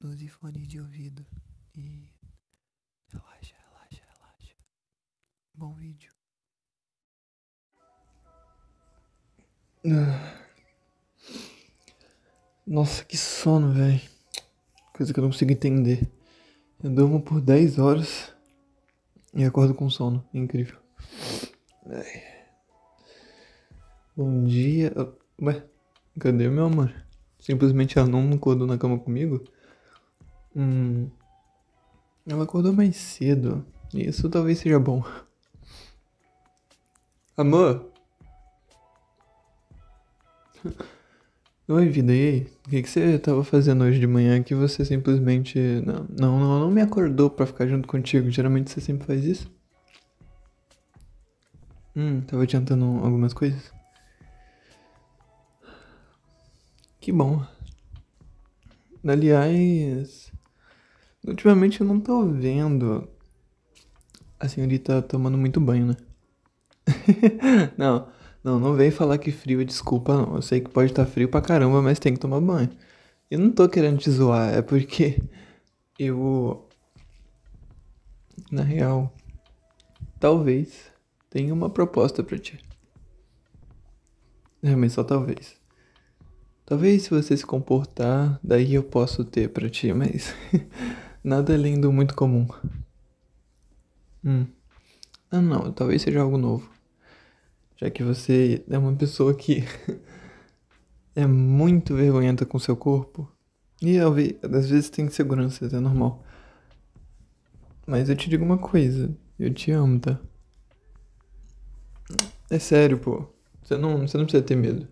nos fones de ouvido e relaxa, relaxa, relaxa. Bom vídeo. Nossa, que sono, velho. Coisa que eu não consigo entender. Eu durmo por 10 horas e acordo com sono. Incrível. Ai. Bom dia. Ué, cadê meu amor? Simplesmente ela não acordou na cama comigo? Hum. Ela acordou mais cedo. Isso talvez seja bom. Amor? Oi, vida, e aí? O que, que você tava fazendo hoje de manhã que você simplesmente. Não, não, não, não me acordou pra ficar junto contigo? Geralmente você sempre faz isso? Hum, tava adiantando algumas coisas? Que bom. Aliás, ultimamente eu não tô vendo a senhorita tomando muito banho, né? não, não, não vem falar que frio é desculpa, não. Eu sei que pode estar tá frio pra caramba, mas tem que tomar banho. Eu não tô querendo te zoar, é porque eu. Na real, talvez tenha uma proposta pra ti. É, mas só talvez. Talvez se você se comportar, daí eu posso ter pra ti, mas nada além do muito comum. Hum. Ah, não, talvez seja algo novo. Já que você é uma pessoa que é muito vergonhenta com seu corpo. E às vezes tem inseguranças, é normal. Mas eu te digo uma coisa, eu te amo, tá? É sério, pô. Você não, você não precisa ter medo.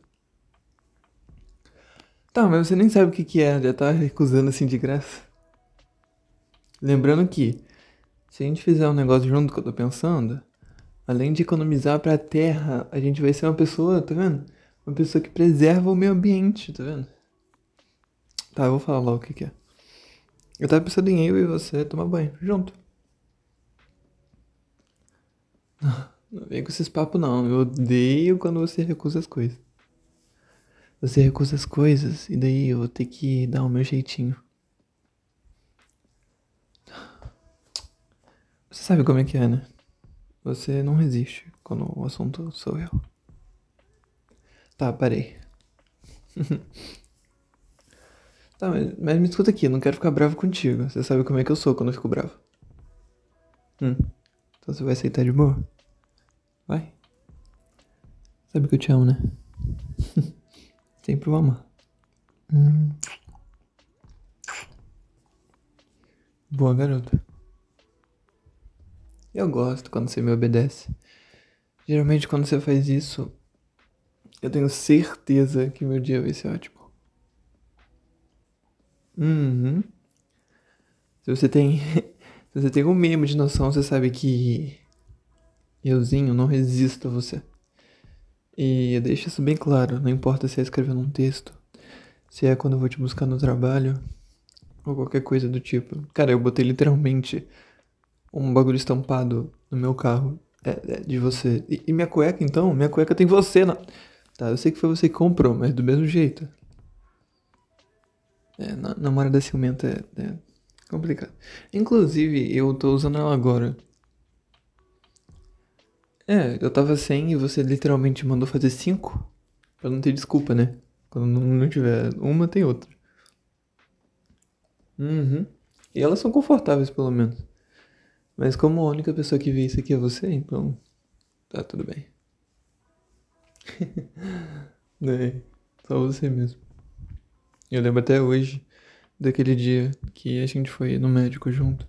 Tá, mas você nem sabe o que que é, já tá recusando assim de graça. Lembrando que, se a gente fizer um negócio junto que eu tô pensando, além de economizar pra terra, a gente vai ser uma pessoa, tá vendo? Uma pessoa que preserva o meio ambiente, tá vendo? Tá, eu vou falar logo o que que é. Eu tava pensando em eu e você tomar banho, junto. Não vem com esses papos não, eu odeio quando você recusa as coisas. Você recusa as coisas e daí eu vou ter que dar o meu jeitinho. Você sabe como é que é, né? Você não resiste quando o assunto sou eu. Tá, parei. tá, mas, mas, me escuta aqui, eu não quero ficar bravo contigo. Você sabe como é que eu sou quando eu fico bravo. Hum. Então você vai aceitar de boa? Vai. Sabe que eu te amo, né? Sempre vou amar. Hum. Boa, garota. Eu gosto quando você me obedece. Geralmente, quando você faz isso, eu tenho certeza que meu dia vai ser ótimo. Uhum. Se você tem. Se você tem um mínimo de noção, você sabe que. Euzinho não resisto a você. E deixa isso bem claro, não importa se é escrevendo um texto, se é quando eu vou te buscar no trabalho, ou qualquer coisa do tipo. Cara, eu botei literalmente um bagulho estampado no meu carro é, é de você. E, e, minha cueca, então? Minha cueca tem você na. Tá, eu sei que foi você que comprou, mas do mesmo jeito. É, na, namorada ciumenta é, é complicado. Inclusive, eu tô usando ela agora. É, eu tava sem e você literalmente mandou fazer cinco? Pra não ter desculpa, né? Quando não tiver uma, tem outra. Uhum. E elas são confortáveis, pelo menos. Mas como a única pessoa que vê isso aqui é você, então. Tá tudo bem. é, só você mesmo. Eu lembro até hoje daquele dia que a gente foi no médico junto.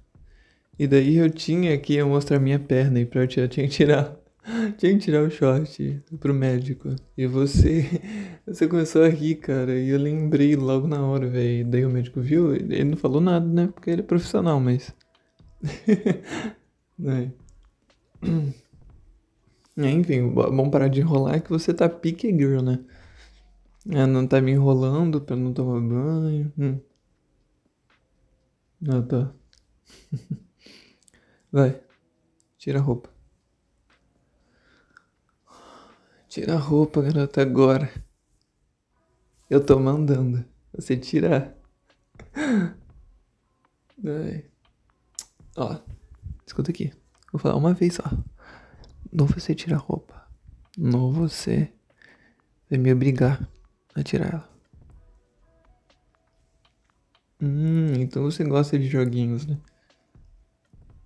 E daí eu tinha que mostrar minha perna e pra eu tirar, tinha que tirar tinha que tirar o short pro médico. E você. Você começou a rir, cara. E eu lembrei logo na hora, velho. Daí o médico viu, ele não falou nada, né? Porque ele é profissional, mas. Né? É, enfim, vamos parar de enrolar que você tá pique girl, né? É, não tá me enrolando pra não tomar banho. Hum. Ah, tá. Vai. Tira a roupa. Tira a roupa, garota, agora. Eu tô mandando. Você tirar. Ai. Ó, escuta aqui. Vou falar uma vez só. Não você tira a roupa. Não você vai me obrigar a tirar ela. Hum, então você gosta de joguinhos, né?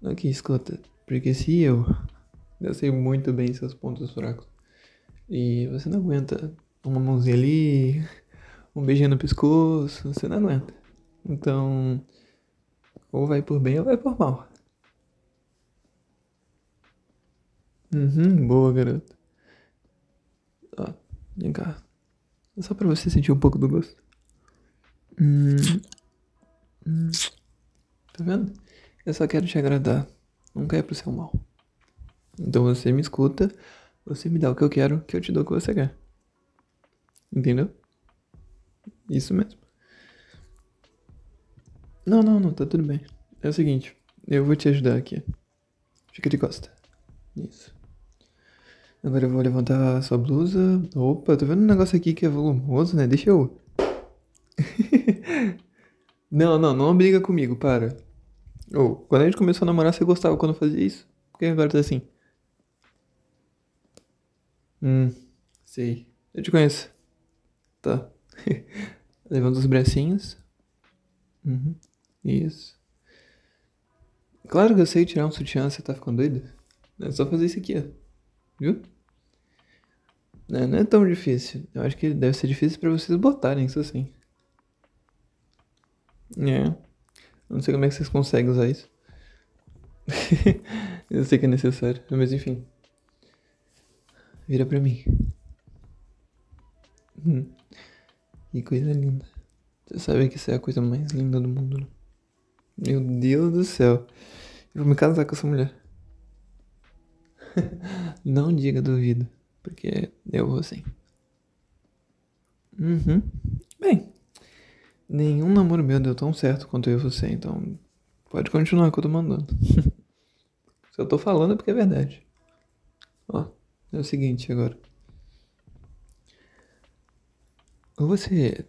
Ok, escuta. Porque se eu. Eu sei muito bem seus pontos fracos. E você não aguenta uma mãozinha ali, um beijinho no pescoço, você não aguenta. Então, ou vai por bem ou vai por mal. Uhum, boa, garoto. Ó, vem cá. Só pra você sentir um pouco do gosto. Hum, hum. Tá vendo? Eu só quero te agradar. Nunca é pro seu mal. Então você me escuta, você me dá o que eu quero, que eu te dou o que você quer. Entendeu? Isso mesmo. Não, não, não, tá tudo bem. É o seguinte, eu vou te ajudar aqui. Fica de costa. Isso. Agora eu vou levantar sua blusa. Opa, tô vendo um negócio aqui que é volumoso, né? Deixa eu. não, não, não briga comigo, para. Oh, quando a gente começou a namorar, você gostava quando eu fazia isso? Por que agora tá assim? Hum, sei. Eu te conheço. Tá. Levanta os bracinhos. Uhum. Isso. Claro que eu sei tirar um sutiã, você tá ficando doido? É só fazer isso aqui, ó. Viu? Não, é, não é tão difícil. Eu acho que deve ser difícil para vocês botarem isso assim. É. Eu não sei como é que vocês conseguem usar isso. eu sei que é necessário, mas enfim. Vira pra mim. Hum. Que coisa linda. Você sabe que isso é a coisa mais linda do mundo, né? Meu Deus do céu. Eu vou me casar com essa mulher. Não diga duvido, porque eu vou sim. Uhum. Bem, nenhum namoro meu deu tão certo quanto eu e você, então pode continuar que eu tô mandando. Se eu tô falando é porque é verdade. Ó, é o seguinte agora. Ou você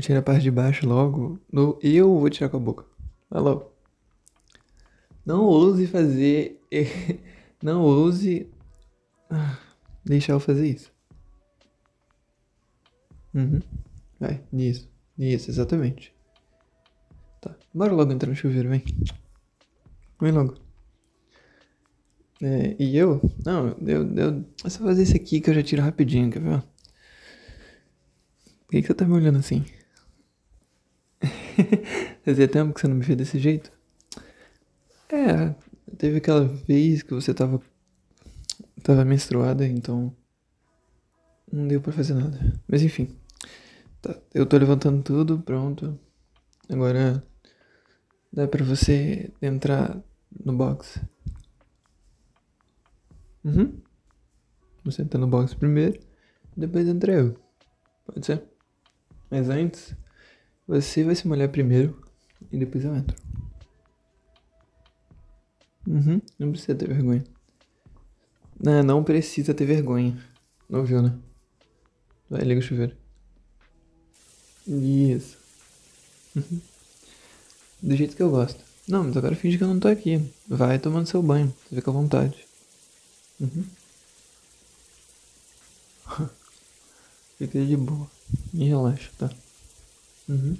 tira a parte de baixo logo, no eu vou tirar com a boca. Alô? Não ouse fazer. Não ouse. Ah, deixar eu fazer isso. Uhum. Vai, nisso. Isso, exatamente. Tá. Bora logo entrar no chuveiro, vem. Vem logo. É, e eu? Não, eu, eu. É só fazer isso aqui que eu já tiro rapidinho, quer ver? Por que, que você tá me olhando assim? Fazia tempo que você não me vê desse jeito? É, teve aquela vez que você tava. tava menstruada, então. Não deu pra fazer nada. Mas enfim. Tá, eu tô levantando tudo, pronto. Agora. Dá pra você entrar no box. Uhum. Você entra no box primeiro, depois entra eu. Pode ser? Mas antes, você vai se molhar primeiro e depois eu entro. Uhum, não precisa ter vergonha. Não, não precisa ter vergonha. Não viu, né? Vai, liga o chuveiro. Isso. Uhum. Do jeito que eu gosto. Não, mas agora finge que eu não tô aqui. Vai tomando seu banho. Você fica à vontade. Uhum. fica de boa. E relaxa, tá? Uhum.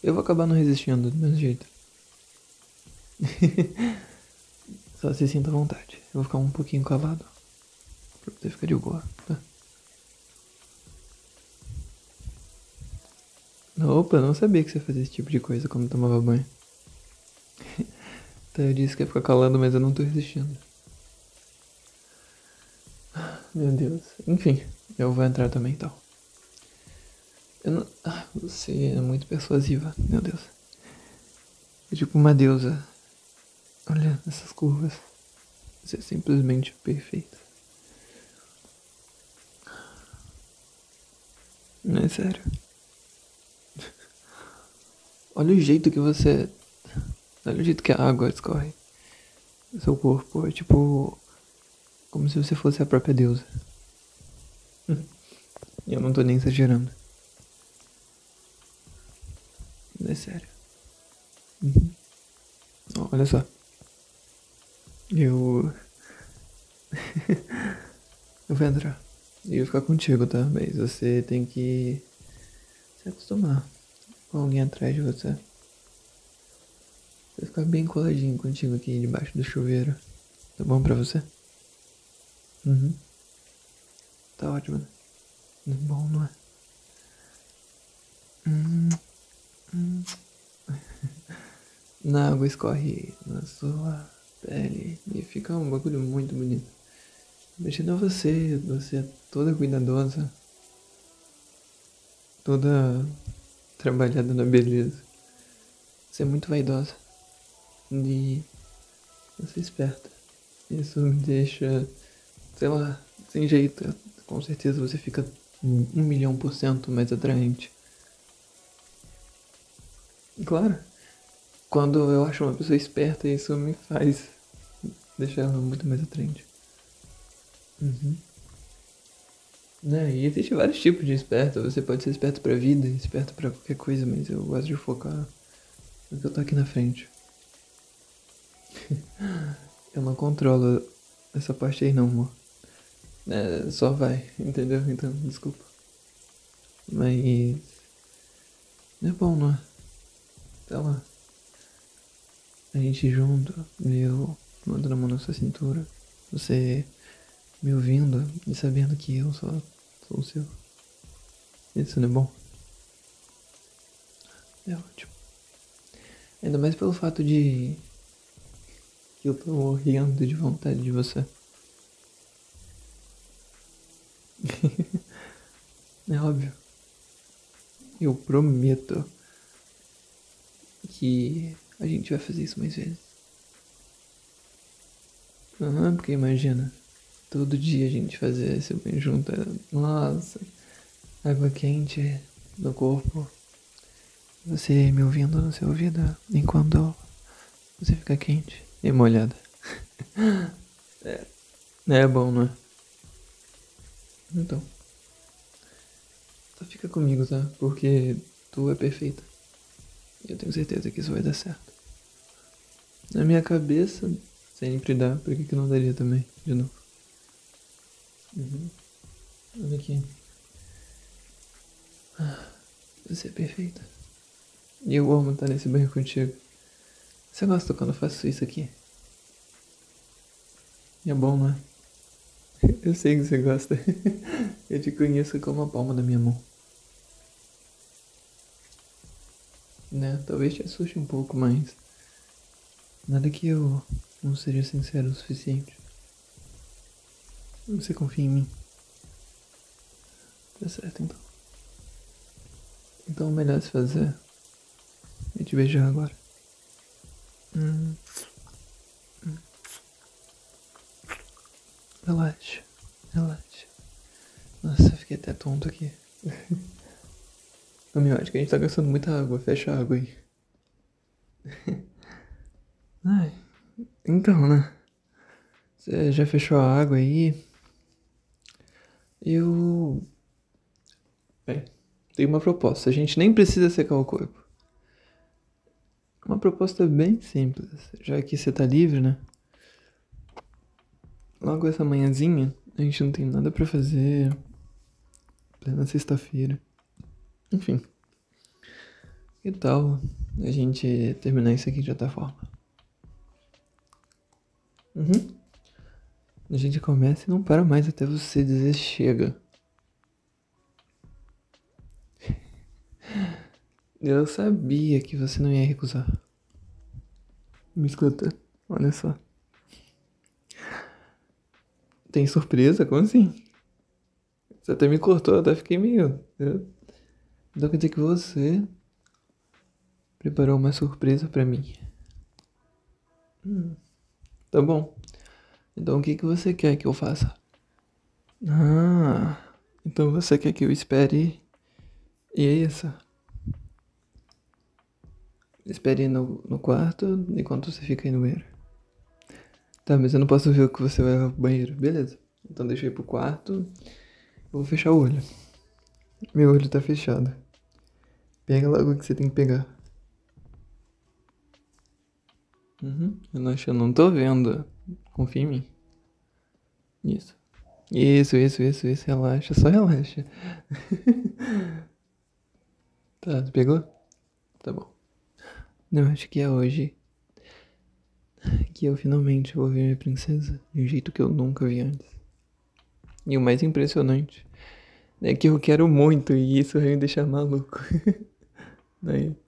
Eu vou acabar não resistindo do mesmo jeito. Só se sinta à vontade. Eu vou ficar um pouquinho calado. Pra você ficar de boa, tá? Opa, não sabia que você fazia esse tipo de coisa quando tomava banho. então eu disse que ia ficar calado, mas eu não tô resistindo. Meu Deus. Enfim, eu vou entrar também então. Não... ah, você é muito persuasiva, meu Deus. É tipo uma deusa. Olha essas curvas. Você é simplesmente perfeita. Não é sério. Olha o jeito que você. Olha o jeito que a água escorre. Seu corpo é tipo. Como se você fosse a própria deusa. Eu não tô nem exagerando. É sério. Uhum. Olha só. Eu. eu vou entrar. E eu ficar contigo, tá? Mas você tem que se acostumar com alguém atrás de você. Você ficar bem coladinho contigo aqui debaixo do chuveiro. Tá bom pra você? Uhum. Tá ótimo, né? Bom, não é? Hum. Na água escorre na sua pele e fica um bagulho muito bonito. Imagina você, você é toda cuidadosa, toda trabalhada na beleza. Você é muito vaidosa e você é esperta. Isso me deixa, sei lá, sem jeito. Com certeza você fica um milhão por cento mais atraente. Claro, quando eu acho uma pessoa esperta, isso me faz deixar ela muito mais atraente. Uhum. Né? E existe vários tipos de esperto. Você pode ser esperto pra vida, esperto pra qualquer coisa, mas eu gosto de focar no que eu tô aqui na frente. eu não controlo essa parte aí não, amor. É, só vai, entendeu? Então, desculpa. Mas. É bom, não é? Tá lá. A gente junto, eu mandando a mão na sua cintura. Você me ouvindo e sabendo que eu só sou o seu. Isso não é bom? É ótimo. Ainda mais pelo fato de que eu tô morrendo de vontade de você. é óbvio. Eu prometo que a gente vai fazer isso mais vezes. Aham, porque imagina, todo dia a gente fazer esse banho junto. Nossa, água quente no corpo. Você me ouvindo no seu ouvido enquanto você fica quente e molhada. é, é bom, não é? Então. Só fica comigo, tá? Porque tu é perfeita. Eu tenho certeza que isso vai dar certo. Na minha cabeça, sempre dá, por que, que não daria também? De novo. Uhum. Olha aqui. Ah, você é perfeita. E eu amo estar nesse banho contigo. Você gosta quando eu faço isso aqui? E é bom, não é? Eu sei que você gosta. Eu te conheço como a palma da minha mão. Né? Talvez te assuste um pouco, mas. Nada que eu não seja sincero o suficiente. Você confia em mim? Tá certo então. Então o melhor se fazer é te beijar agora. Hum. Relaxa, relaxa. Nossa, fiquei até tonto aqui. Ô, meu, acho que a gente tá gastando muita água. Fecha a água aí. Ai, então, né? Você já fechou a água aí? Eu. Bem, tem uma proposta. A gente nem precisa secar o corpo. Uma proposta bem simples. Já que você tá livre, né? Logo essa manhãzinha, a gente não tem nada para fazer. Plena sexta-feira. Enfim. Que tal a gente terminar isso aqui de outra forma? Uhum. A gente começa e não para mais até você dizer chega. Eu sabia que você não ia recusar. Me escuta, olha só. Tem surpresa? Como assim? Você até me cortou, até fiquei meio. Então quer dizer que você preparou uma surpresa para mim. Hum, tá bom. Então o que, que você quer que eu faça? Ah, então você quer que eu espere. E é isso. Espere no, no quarto enquanto você fica aí no banheiro. Tá, mas eu não posso ver o que você vai ao banheiro. Beleza. Então ir pro quarto. Vou fechar o olho. Meu olho tá fechado. Pega logo o que você tem que pegar. Uhum. Relaxa, eu não tô vendo. Confia em mim. Isso. Isso, isso, isso, isso. Relaxa, só relaxa. tá, pegou? Tá bom. Não, acho que é hoje que eu finalmente vou ver minha princesa de um jeito que eu nunca vi antes. E o mais impressionante é que eu quero muito e isso vai me deixar maluco. Daí.